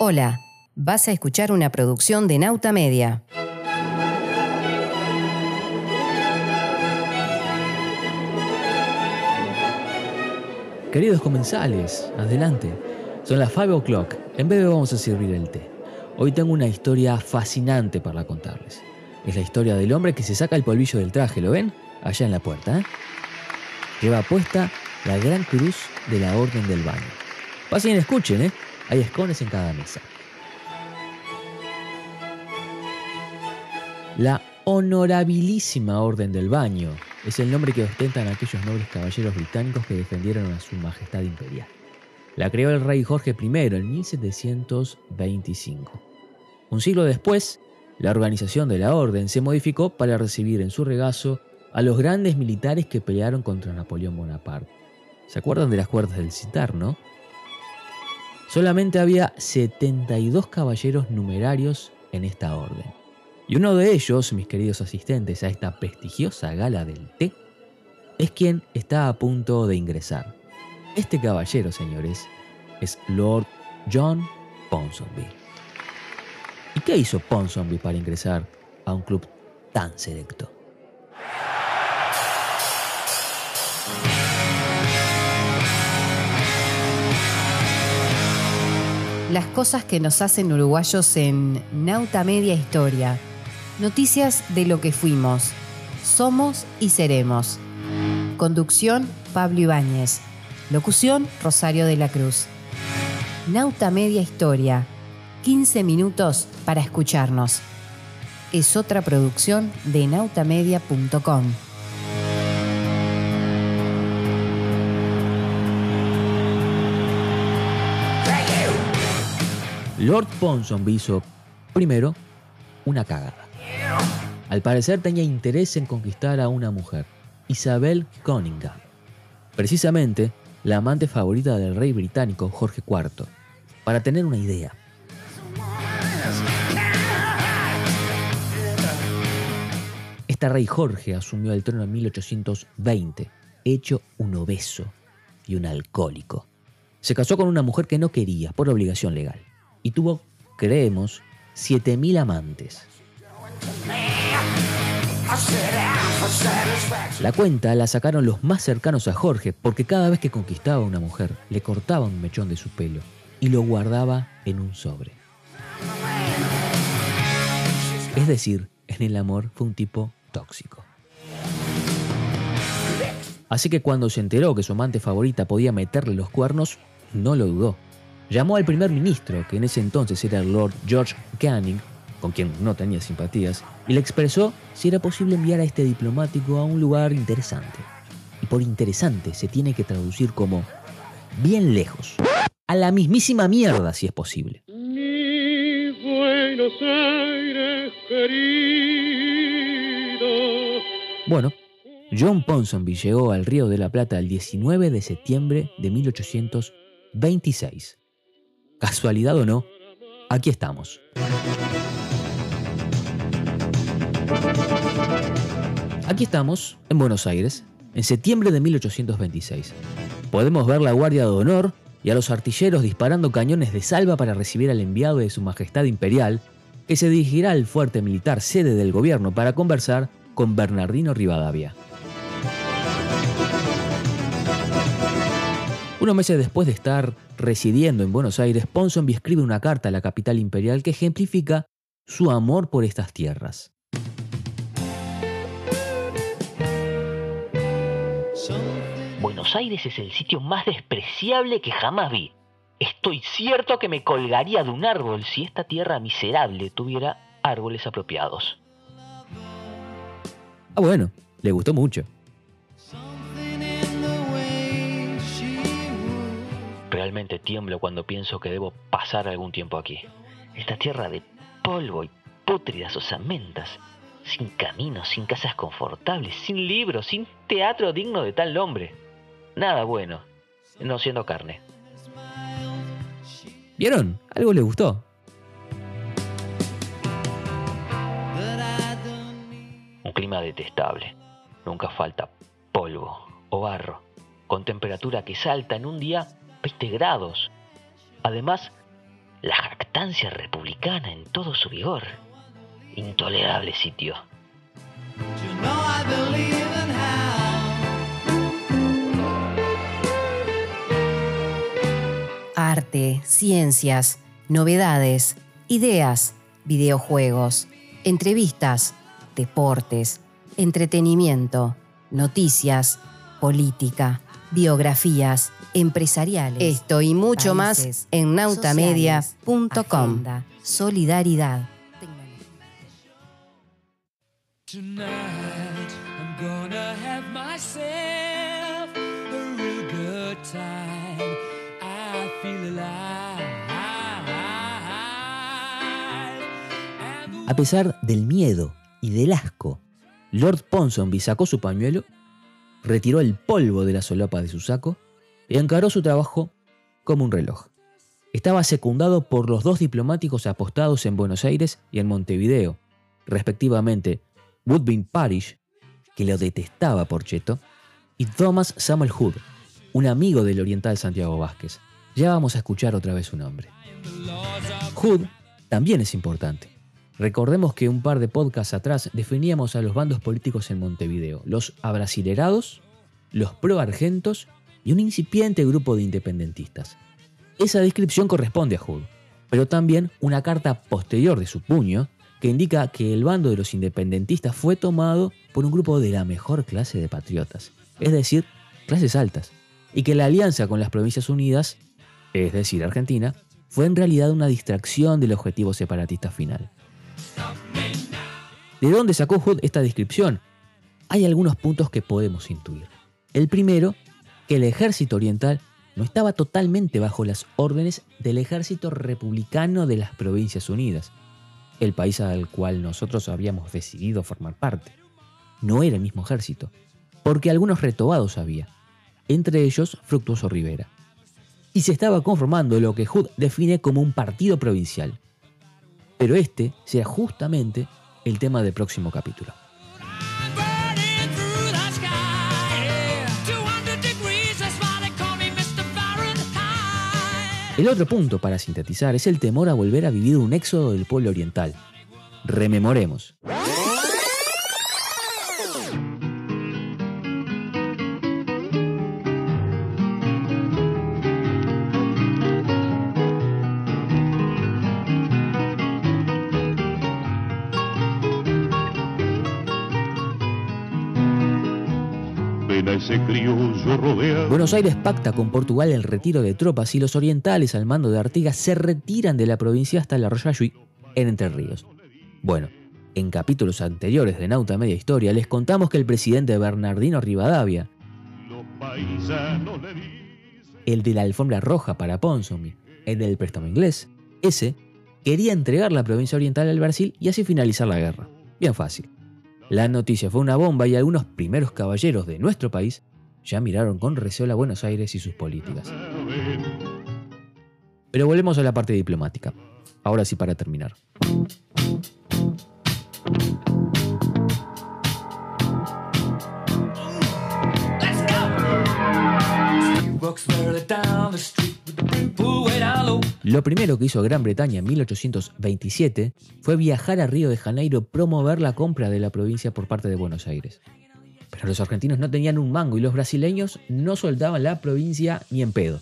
Hola, vas a escuchar una producción de Nauta Media. Queridos comensales, adelante. Son las 5 o'clock. En breve vamos a servir el té. Hoy tengo una historia fascinante para contarles. Es la historia del hombre que se saca el polvillo del traje, ¿lo ven? Allá en la puerta, ¿eh? Lleva puesta la gran cruz de la Orden del Baño. Pasen y escuchen, ¿eh? Hay escones en cada mesa. La Honorabilísima Orden del Baño es el nombre que ostentan aquellos nobles caballeros británicos que defendieron a su Majestad Imperial. La creó el rey Jorge I en 1725. Un siglo después, la organización de la orden se modificó para recibir en su regazo a los grandes militares que pelearon contra Napoleón Bonaparte. ¿Se acuerdan de las cuerdas del citar, no? Solamente había 72 caballeros numerarios en esta orden. Y uno de ellos, mis queridos asistentes a esta prestigiosa gala del té, es quien está a punto de ingresar. Este caballero, señores, es Lord John Ponsonby. ¿Y qué hizo Ponsonby para ingresar a un club tan selecto? Las cosas que nos hacen uruguayos en Nauta Media Historia. Noticias de lo que fuimos, somos y seremos. Conducción Pablo Ibáñez. Locución Rosario de la Cruz. Nauta Media Historia. 15 minutos para escucharnos. Es otra producción de nautamedia.com. Lord Ponsonby hizo, primero, una cagada. Al parecer tenía interés en conquistar a una mujer, Isabel Cunningham, precisamente la amante favorita del rey británico Jorge IV. Para tener una idea, este rey Jorge asumió el trono en 1820, hecho un obeso y un alcohólico. Se casó con una mujer que no quería por obligación legal y tuvo, creemos, 7.000 amantes. La cuenta la sacaron los más cercanos a Jorge porque cada vez que conquistaba a una mujer le cortaba un mechón de su pelo y lo guardaba en un sobre. Es decir, en el amor fue un tipo tóxico. Así que cuando se enteró que su amante favorita podía meterle los cuernos, no lo dudó. Llamó al primer ministro, que en ese entonces era el Lord George Canning, con quien no tenía simpatías, y le expresó si era posible enviar a este diplomático a un lugar interesante. Y por interesante se tiene que traducir como bien lejos. A la mismísima mierda si es posible. Bueno, John Ponsonby llegó al Río de la Plata el 19 de septiembre de 1826. Casualidad o no, aquí estamos. Aquí estamos, en Buenos Aires, en septiembre de 1826. Podemos ver la Guardia de Honor y a los artilleros disparando cañones de salva para recibir al enviado de Su Majestad Imperial, que se dirigirá al fuerte militar sede del gobierno para conversar con Bernardino Rivadavia. Unos meses después de estar residiendo en Buenos Aires, Ponsonby escribe una carta a la capital imperial que ejemplifica su amor por estas tierras. Buenos Aires es el sitio más despreciable que jamás vi. Estoy cierto que me colgaría de un árbol si esta tierra miserable tuviera árboles apropiados. Ah, bueno, le gustó mucho. Realmente tiemblo cuando pienso que debo pasar algún tiempo aquí. Esta tierra de polvo y pútridas osamentas, sin caminos, sin casas confortables, sin libros, sin teatro digno de tal nombre. Nada bueno, no siendo carne. ¿Vieron? Algo le gustó. Un clima detestable. Nunca falta polvo o barro, con temperatura que salta en un día 20 grados. Además, la jactancia republicana en todo su vigor. Intolerable sitio. Arte, ciencias, novedades, ideas, videojuegos, entrevistas, deportes, entretenimiento, noticias, política, biografías, empresariales. Esto y mucho más en nautamedia.com. Solidaridad. A pesar del miedo y del asco, Lord Ponsonby sacó su pañuelo, retiró el polvo de la solapa de su saco y encaró su trabajo como un reloj. Estaba secundado por los dos diplomáticos apostados en Buenos Aires y en Montevideo, respectivamente Woodbine Parish, que lo detestaba por cheto, y Thomas Samuel Hood, un amigo del oriental Santiago Vázquez. Ya vamos a escuchar otra vez su nombre. Hood también es importante. Recordemos que un par de podcasts atrás definíamos a los bandos políticos en Montevideo, los abrasilerados, los pro-argentos y un incipiente grupo de independentistas. Esa descripción corresponde a Hood, pero también una carta posterior de su puño que indica que el bando de los independentistas fue tomado por un grupo de la mejor clase de patriotas, es decir, clases altas, y que la alianza con las Provincias Unidas, es decir, Argentina, fue en realidad una distracción del objetivo separatista final. ¿De dónde sacó Hood esta descripción? Hay algunos puntos que podemos intuir. El primero, que el ejército oriental no estaba totalmente bajo las órdenes del ejército republicano de las Provincias Unidas, el país al cual nosotros habíamos decidido formar parte. No era el mismo ejército, porque algunos retobados había, entre ellos Fructuoso Rivera. Y se estaba conformando lo que Hood define como un partido provincial, pero este sea justamente el tema del próximo capítulo. El otro punto para sintetizar es el temor a volver a vivir un éxodo del pueblo oriental. Rememoremos. Buenos Aires pacta con Portugal el retiro de tropas y los orientales al mando de Artigas se retiran de la provincia hasta el arroyo en Entre Ríos. Bueno, en capítulos anteriores de Nauta Media Historia les contamos que el presidente Bernardino Rivadavia, el de la alfombra roja para Ponsonby, el del préstamo inglés, ese quería entregar la provincia oriental al Brasil y así finalizar la guerra. Bien fácil. La noticia fue una bomba y algunos primeros caballeros de nuestro país ya miraron con recelo a Buenos Aires y sus políticas. Pero volvemos a la parte diplomática. Ahora sí para terminar. Lo primero que hizo Gran Bretaña en 1827 fue viajar a Río de Janeiro promover la compra de la provincia por parte de Buenos Aires. Los argentinos no tenían un mango y los brasileños no soldaban la provincia ni en pedo.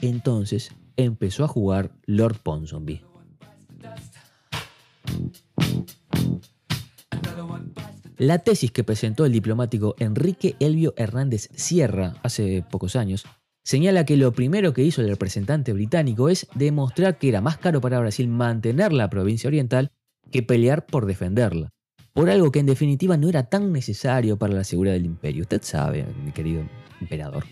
Entonces empezó a jugar Lord Ponsonby. La tesis que presentó el diplomático Enrique Elvio Hernández Sierra hace pocos años señala que lo primero que hizo el representante británico es demostrar que era más caro para Brasil mantener la provincia oriental que pelear por defenderla, por algo que en definitiva no era tan necesario para la seguridad del imperio. Usted sabe, mi querido emperador.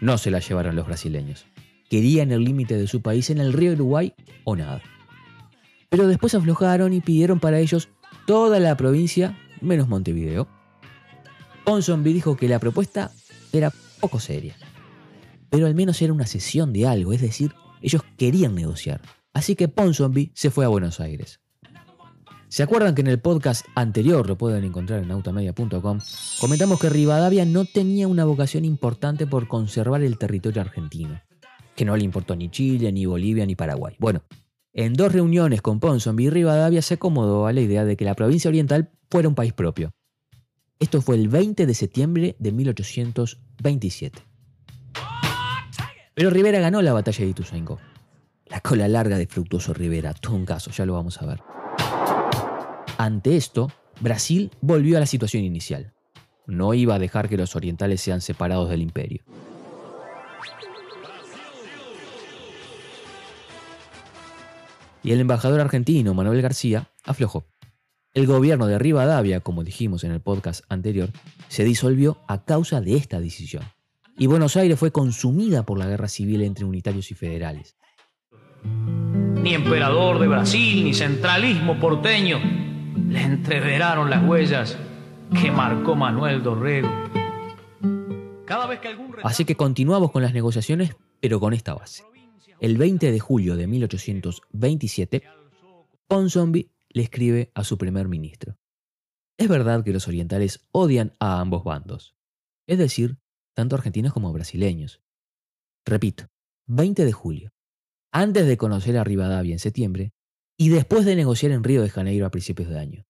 No se la llevaron los brasileños. Querían el límite de su país en el río Uruguay o nada. Pero después aflojaron y pidieron para ellos toda la provincia menos Montevideo. Ponsonby dijo que la propuesta era poco seria. Pero al menos era una sesión de algo, es decir, ellos querían negociar. Así que Ponsonby se fue a Buenos Aires. ¿Se acuerdan que en el podcast anterior, lo pueden encontrar en autamedia.com, comentamos que Rivadavia no tenía una vocación importante por conservar el territorio argentino? que no le importó ni Chile, ni Bolivia, ni Paraguay. Bueno, en dos reuniones con Ponsonby, Rivadavia se acomodó a la idea de que la provincia oriental fuera un país propio. Esto fue el 20 de septiembre de 1827. Pero Rivera ganó la batalla de Ituzaingó. La cola larga de Fructuoso Rivera, todo un caso, ya lo vamos a ver. Ante esto, Brasil volvió a la situación inicial. No iba a dejar que los orientales sean separados del imperio. Y el embajador argentino, Manuel García, aflojó. El gobierno de Rivadavia, como dijimos en el podcast anterior, se disolvió a causa de esta decisión. Y Buenos Aires fue consumida por la guerra civil entre unitarios y federales. Ni emperador de Brasil, ni centralismo porteño le entreveraron las huellas que marcó Manuel Dorrego. Cada vez que algún... Así que continuamos con las negociaciones, pero con esta base. El 20 de julio de 1827, Ponsonby le escribe a su primer ministro. Es verdad que los orientales odian a ambos bandos, es decir, tanto argentinos como brasileños. Repito, 20 de julio, antes de conocer a Rivadavia en septiembre y después de negociar en Río de Janeiro a principios de año.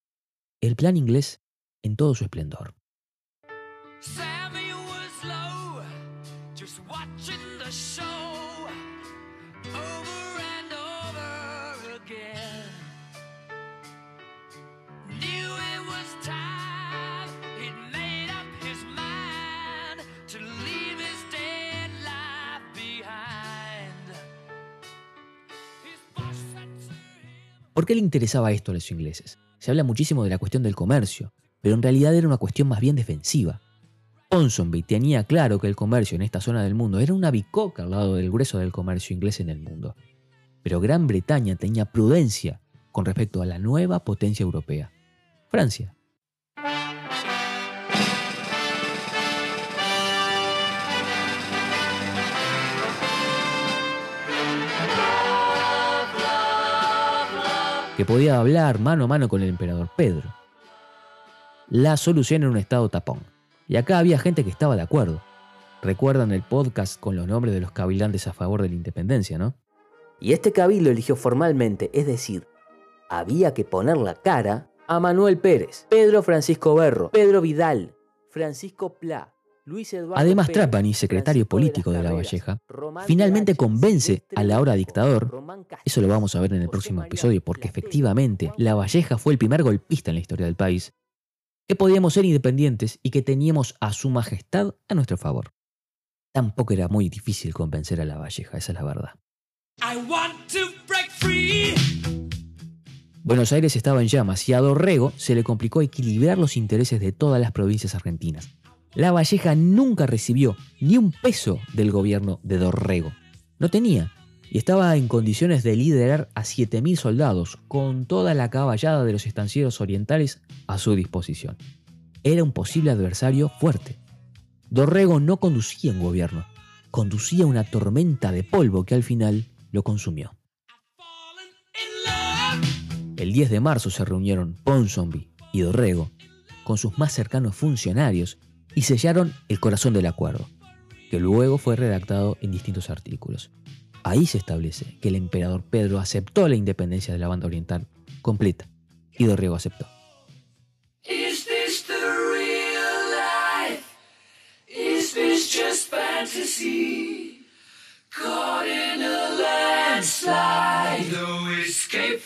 El plan inglés en todo su esplendor. ¿Por qué le interesaba esto a los ingleses? Se habla muchísimo de la cuestión del comercio, pero en realidad era una cuestión más bien defensiva. Ponsonby tenía claro que el comercio en esta zona del mundo era una bicoca al lado del grueso del comercio inglés en el mundo. Pero Gran Bretaña tenía prudencia con respecto a la nueva potencia europea, Francia. Que podía hablar mano a mano con el emperador Pedro. La solución era un estado tapón. Y acá había gente que estaba de acuerdo. Recuerdan el podcast con los nombres de los cabildantes a favor de la independencia, ¿no? Y este cabildo eligió formalmente, es decir, había que poner la cara a Manuel Pérez, Pedro Francisco Berro, Pedro Vidal, Francisco Pla, Además, Trapani, secretario político de La Valleja, finalmente convence al ahora dictador, eso lo vamos a ver en el próximo episodio, porque efectivamente La Valleja fue el primer golpista en la historia del país, que podíamos ser independientes y que teníamos a su majestad a nuestro favor. Tampoco era muy difícil convencer a La Valleja, esa es la verdad. Buenos Aires estaba en llamas y a Dorrego se le complicó equilibrar los intereses de todas las provincias argentinas la Valleja nunca recibió ni un peso del gobierno de Dorrego. No tenía, y estaba en condiciones de liderar a 7.000 soldados, con toda la caballada de los estancieros orientales a su disposición. Era un posible adversario fuerte. Dorrego no conducía un gobierno, conducía una tormenta de polvo que al final lo consumió. El 10 de marzo se reunieron Ponsonby y Dorrego con sus más cercanos funcionarios y sellaron el corazón del acuerdo, que luego fue redactado en distintos artículos. Ahí se establece que el emperador Pedro aceptó la independencia de la banda oriental completa y Dorrego aceptó.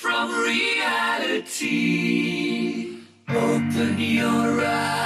From reality. Open your eyes.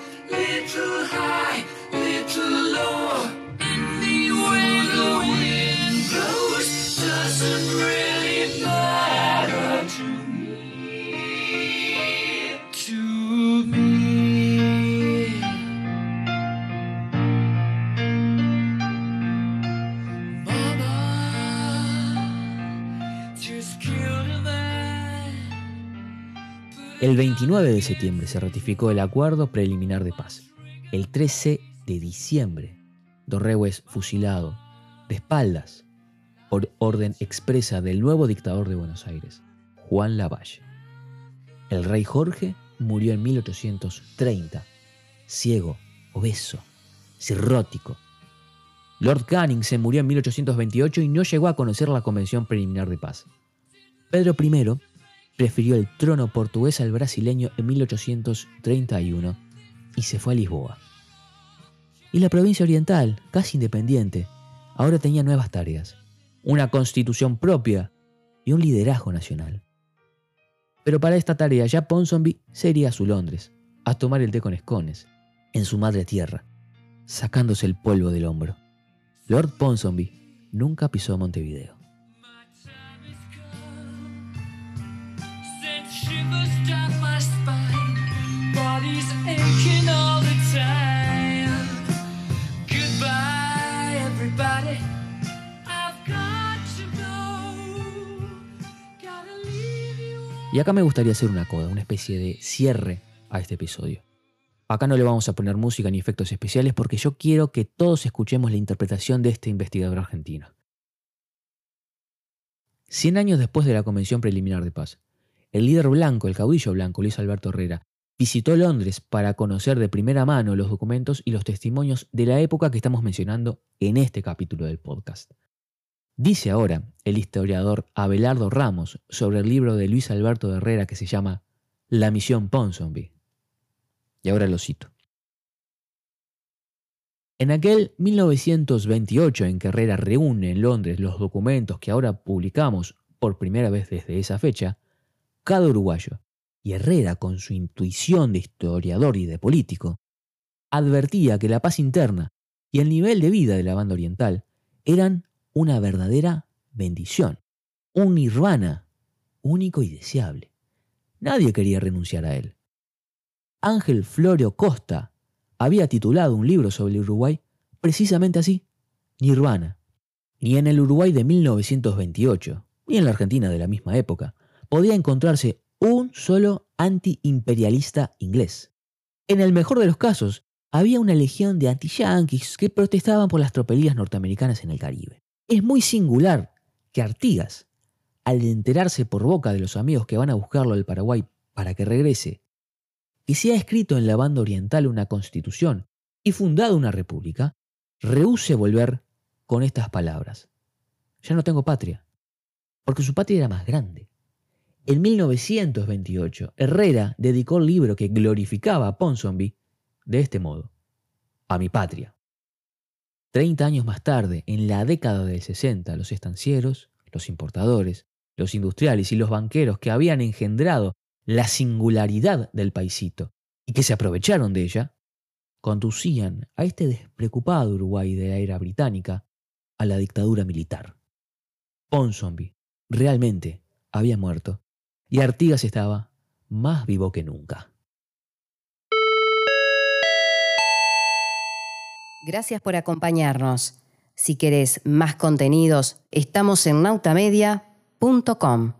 El 29 de septiembre se ratificó el acuerdo preliminar de paz. El 13 de diciembre Dorrego es fusilado de espaldas por orden expresa del nuevo dictador de Buenos Aires, Juan Lavalle. El rey Jorge murió en 1830, ciego, obeso, cirrótico. Lord Canning se murió en 1828 y no llegó a conocer la Convención Preliminar de Paz. Pedro I prefirió el trono portugués al brasileño en 1831 y se fue a Lisboa. Y la provincia oriental, casi independiente, ahora tenía nuevas tareas, una constitución propia y un liderazgo nacional. Pero para esta tarea ya Ponsonby se iría a su Londres, a tomar el té con escones, en su madre tierra, sacándose el polvo del hombro. Lord Ponsonby nunca pisó Montevideo. Y acá me gustaría hacer una coda, una especie de cierre a este episodio. Acá no le vamos a poner música ni efectos especiales porque yo quiero que todos escuchemos la interpretación de este investigador argentino. Cien años después de la Convención Preliminar de Paz, el líder blanco, el caudillo blanco, Luis Alberto Herrera, visitó Londres para conocer de primera mano los documentos y los testimonios de la época que estamos mencionando en este capítulo del podcast. Dice ahora el historiador Abelardo Ramos sobre el libro de Luis Alberto Herrera que se llama La misión Ponsonby. Y ahora lo cito. En aquel 1928 en que Herrera reúne en Londres los documentos que ahora publicamos por primera vez desde esa fecha, cada uruguayo, y Herrera con su intuición de historiador y de político, advertía que la paz interna y el nivel de vida de la banda oriental eran una verdadera bendición, un nirvana único y deseable. Nadie quería renunciar a él. Ángel Florio Costa había titulado un libro sobre el Uruguay precisamente así, Nirvana. Ni en el Uruguay de 1928, ni en la Argentina de la misma época, podía encontrarse un solo antiimperialista inglés. En el mejor de los casos, había una legión de anti-yanquis que protestaban por las tropelías norteamericanas en el Caribe. Es muy singular que Artigas, al enterarse por boca de los amigos que van a buscarlo al Paraguay para que regrese, y se ha escrito en la banda oriental una constitución y fundado una república, rehúse volver con estas palabras. Ya no tengo patria, porque su patria era más grande. En 1928, Herrera dedicó el libro que glorificaba a Ponsonby de este modo. A mi patria. Treinta años más tarde, en la década del 60, los estancieros, los importadores, los industriales y los banqueros que habían engendrado la singularidad del paisito y que se aprovecharon de ella, conducían a este despreocupado Uruguay de la era británica a la dictadura militar. Ponsonby realmente había muerto y Artigas estaba más vivo que nunca. Gracias por acompañarnos. Si querés más contenidos, estamos en nautamedia.com.